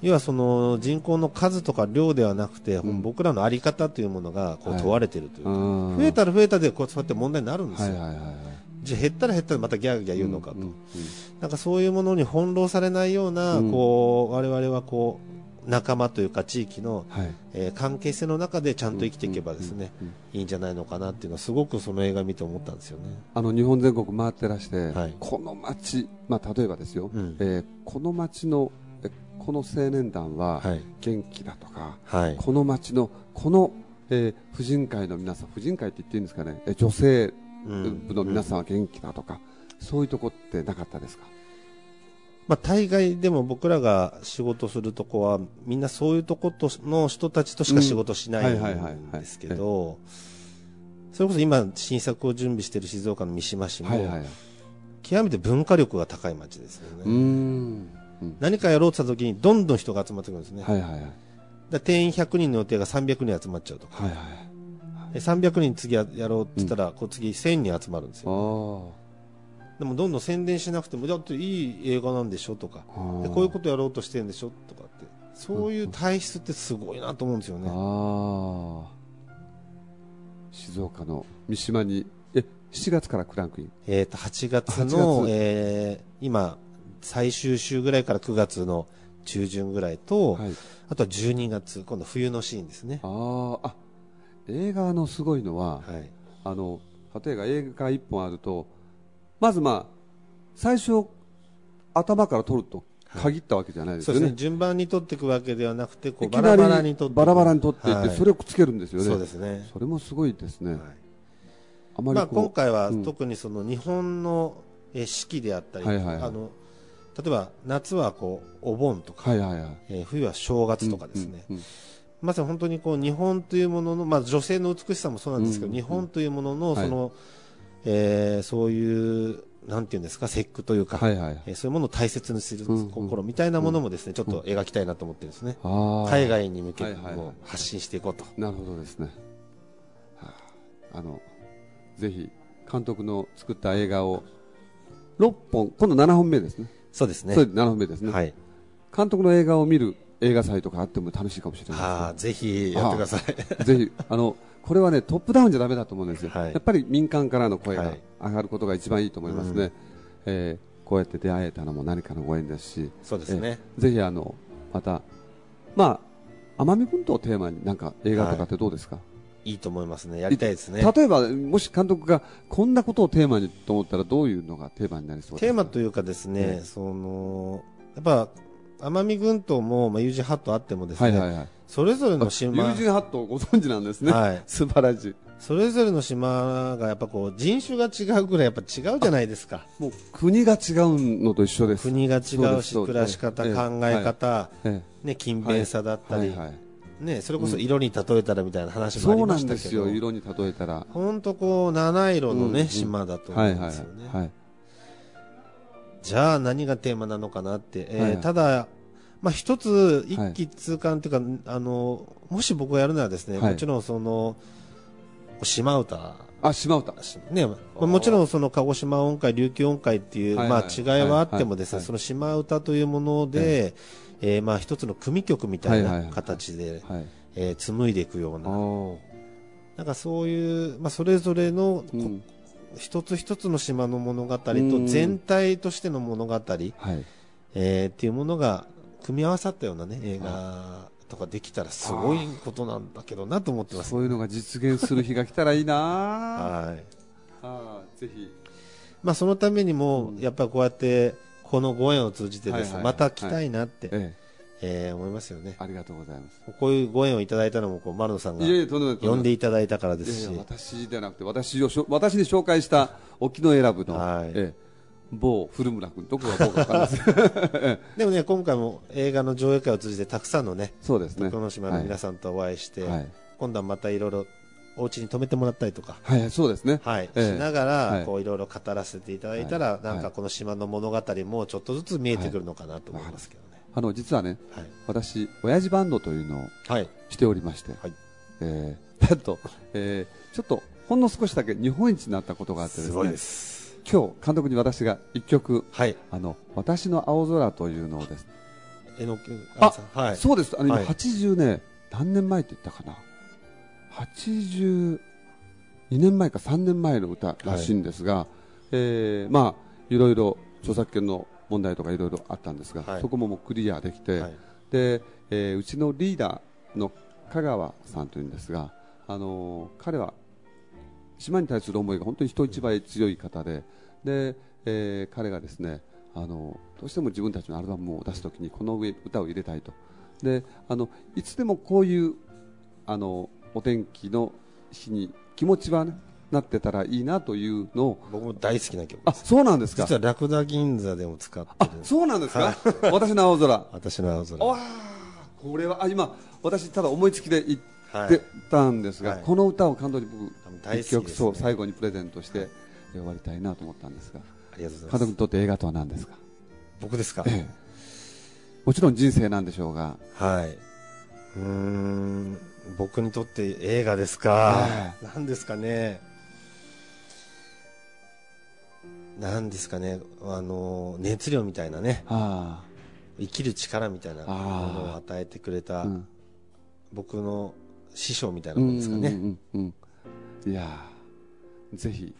Speaker 2: 要はその人口の数とか量ではなくて、うん、僕らの在り方というものがこう問われているというか、はい、増えたら増えたでこうやって問題になるんですよ、はいはいはいはい、じゃ減ったら減ったらまたギャーギャー言うのかと、うんうんうん、なんかそういうものに翻弄されないような、うん、こう我々はこう仲間というか地域の、はい、えー、関係性の中でちゃんと生きていけばですね、いいんじゃないのかなっていうのはすごくその映画見て思ったんですよね。
Speaker 1: あの日本全国回ってらして、はい、この街、まあ、例えばですよ、うん、えー、この街のこの青年団は元気だとか、はい、この町のこの、えー、婦人会の皆さん婦人会って言っていいんですかね、え女性部の皆さんは元気だとか、うんうん、そういうとこってなかったですか？
Speaker 2: まあ、大概でも僕らが仕事するとこはみんなそういうとことの人たちとしか仕事しないんですけどそれこそ今新作を準備している静岡の三島市も、極めて文化力が高い町ですよね。何かやろうとした時にどんどん人が集まってくるんですね、はいはいはい、だ定員100人の予定が300人集まっちゃうとか、はいはい、300人次やろうって言ったら、うん、こう次1000人集まるんですよでもどんどん宣伝しなくてもだっていい映画なんでしょとか。でこういうことやろうとしてるんでしょとかって。そういう体質ってすごいなと思うんですよね、
Speaker 1: 静岡の三島にえ7月からクランクイン？
Speaker 2: えっ、と8月の月、えー、今最終週ぐらいから9月の中旬ぐらいと、はい、あとは12月、今度冬のシーンですね。ああ、
Speaker 1: 映画のすごいのは、はい、あの例えば映画1本あると、まずまあ、最初、頭から撮ると限ったわけじゃないですよね。はい、ね。
Speaker 2: 順番に撮っていくわけではなくて、こうバラバラに撮って
Speaker 1: バラバラに撮っていって、それをくっつけるんですよね。そうですね。それもすごいですね。
Speaker 2: あまりまあ、今回は特にその日本の四季であったり、はいはいはい、あの例えば夏はこうお盆とか、はいはいはい、えー、冬は正月とかですね、うんうんうん、まさに本当にこう日本というものの、まあ、女性の美しさもそうなんですけど、うんうん、日本というもののその、はい、えー、そういうなんていうんですか節句というか、はいはい、えー、そういうものを大切にする心みたいなものもですね、ちょっと描きたいなと思ってですね、海外に向けても発信していこうと、はい
Speaker 1: はい、なるほどですね、はあ、あのぜひ監督の作った映画を6本今度7本目ですね。
Speaker 2: そうですね。そ
Speaker 1: れ7本目ですね。はい。監督の映画を見る映画祭とかあっても楽しいかもしれない、ね、
Speaker 2: あぜひやってくださ
Speaker 1: い。ぜひ、あの、これはね、トップダウンじゃだめだと思うんですよ、はい、やっぱり民間からの声が上がることが一番いいと思いますね。はい、えー、こうやって出会えたのも何かのご縁ですし、
Speaker 2: そうですね。
Speaker 1: ぜひ、あの、また、まあ、奄美群島をテーマになんか映画とかってどうですか、はい
Speaker 2: いいと思いますね。やりたいですね。
Speaker 1: 例えば、もし監督がこんなことをテーマにと思ったら、どういうのがテーマになりそうですか？
Speaker 2: テーマというかですね、その、やっぱ、奄美群島も、まあ、友人ハットあってもですね、はいはいはい、それぞれの島。
Speaker 1: 友人ハットご存知なんですね。はい。*laughs* 素晴らしい。
Speaker 2: それぞれの島がやっぱこう人種が違うぐらいやっぱ違うじゃないですか。
Speaker 1: もう国が違うのと一緒です。
Speaker 2: 国が違うし、暮らし方、考え方、ね、勤勉さだったり、はいはいはいね、それこそ色に例えたらみたいな話もありましたけど、そうなんですよ
Speaker 1: 色に例えたら
Speaker 2: 本当こう七色のね、うん、島だと思うんですよね、はいはいはい、じゃあ何がテーマなのかなって、えー、はい。はい、ただ、まあ、一つ一気通貫というか、はい、あのもし僕がやるならですね、もちろんその島唄
Speaker 1: あ島唄
Speaker 2: ね、まあ、もちろんその鹿児島音階琉球音階っていう、まあ、違いはあってもですね、その島唄というもので、えー、まあ一つの組曲みたいな形で、はい。えー、紡いでいくような。なんかそういう、まあ、それぞれの、うん、一つ一つの島の物語と全体としての物語、はい。えー、っていうものが組み合わさったような、ね、映画とかできたらすごいことなんだけどなと思ってます、
Speaker 1: ね、そういうのが実現する日が来たらいいな。はい。
Speaker 2: あぜひ、まあ、そのためにも、やっぱりこうやってこのご縁を通じてです、ねまた来たいなって、ええ思いますよね。
Speaker 1: ありがとうございます。
Speaker 2: こういうご縁をいただいたのもこう丸野さんが呼んでいただいたからですし、いやいや
Speaker 1: 私ではなくて私を私に紹介した沖永良部の、はい。ええ、某古村君どこが某か分かんない。*laughs* で
Speaker 2: もね今回も映画の上映会を通じてたくさんのね
Speaker 1: そうですね。
Speaker 2: 徳之島の皆さんとお会いして、はい、今度はまたいろいろお家に泊めてもらったりとか、
Speaker 1: はい、そうですね、
Speaker 2: はい、えー、しながら、はい、こういろいろ語らせていただいたら、はい、なんかこの島の物語もちょっとずつ見えてくるのかなと思いますけどね。
Speaker 1: あの実はね、はい、私、親父バンドというのをしておりまして、はいえー、*laughs* と、えー、ちょっとほんの少しだけ日本一になったことがあってですね。す今日監督に私が一曲、はい、あの私の青空というのをです。
Speaker 2: えの
Speaker 1: あ、はい、そうです。あの、はい、80ね何年前って言ったかな？82年前か3年前の歌らしいんですが、はい、えー、まあいろいろ著作権の問題とかいろいろあったんですが、はい、そこももうクリアできて、はい、で、えー、うちのリーダーの香川さんというんですが、あのー、彼は島に対する思いが本当に人一倍強い方で、で、えー、彼がですね、あのどうしても自分たちのアルバムを出すときにこの上歌を入れたいと。であのいつでもこういうあのお天気の日に気持ちは、ね、なってたらいいなというのを。
Speaker 2: 僕も大好きな曲
Speaker 1: あそうなんですか。
Speaker 2: 実はラクダ銀座でも使ってる。
Speaker 1: あそうなんですか。私の青空。
Speaker 2: 私の青空。
Speaker 1: わこれはあ今私ただ思いつきで言ってたんですが、はい、この歌を監督に僕一曲そう最後にプレゼントして終わりたいなと思ったんですが。
Speaker 2: ありがとうございます。
Speaker 1: 監督にとって映画とは何ですか？
Speaker 2: 僕ですか、
Speaker 1: ええ、もちろん人生なんでしょうが。
Speaker 2: はい。うん僕にとって映画ですか、何ですかね何ですかねあの熱量みたいなね。生きる力みたいなものを与えてくれた、うん、僕の師匠みたいなものですかね、うんうん
Speaker 1: うん、いやぜひ、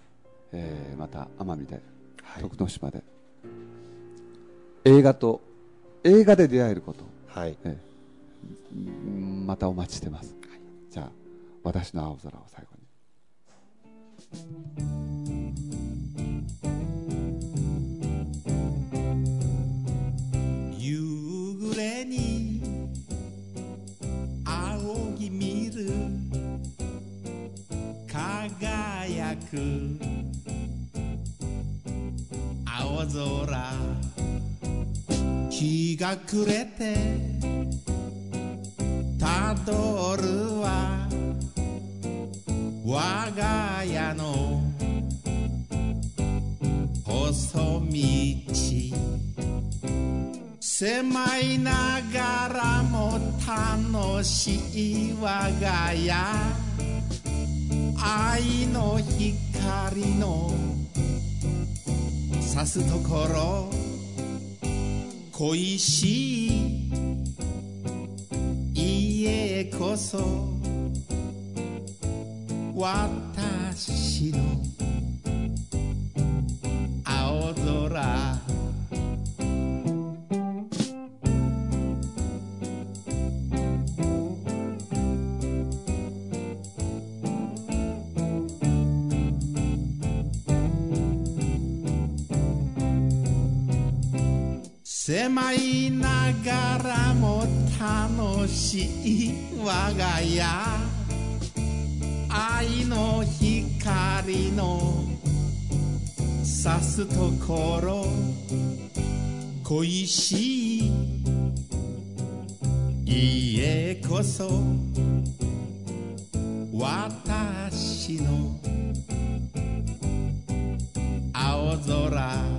Speaker 1: えー、また奄美で、はい、徳之島で映画と映画で出会えること、
Speaker 2: はい。え
Speaker 1: ー、またお待ちしてます、はい、じゃあ私の青空を最後
Speaker 10: にく。青空。日が暮れて。たどるは我が家の。細道。狭いながらも楽しい我が家。愛の光のさすところ恋しい家こそ私の狭いながらも楽しい我が家。愛の光のさすところ。恋しい家こそ。私の青空。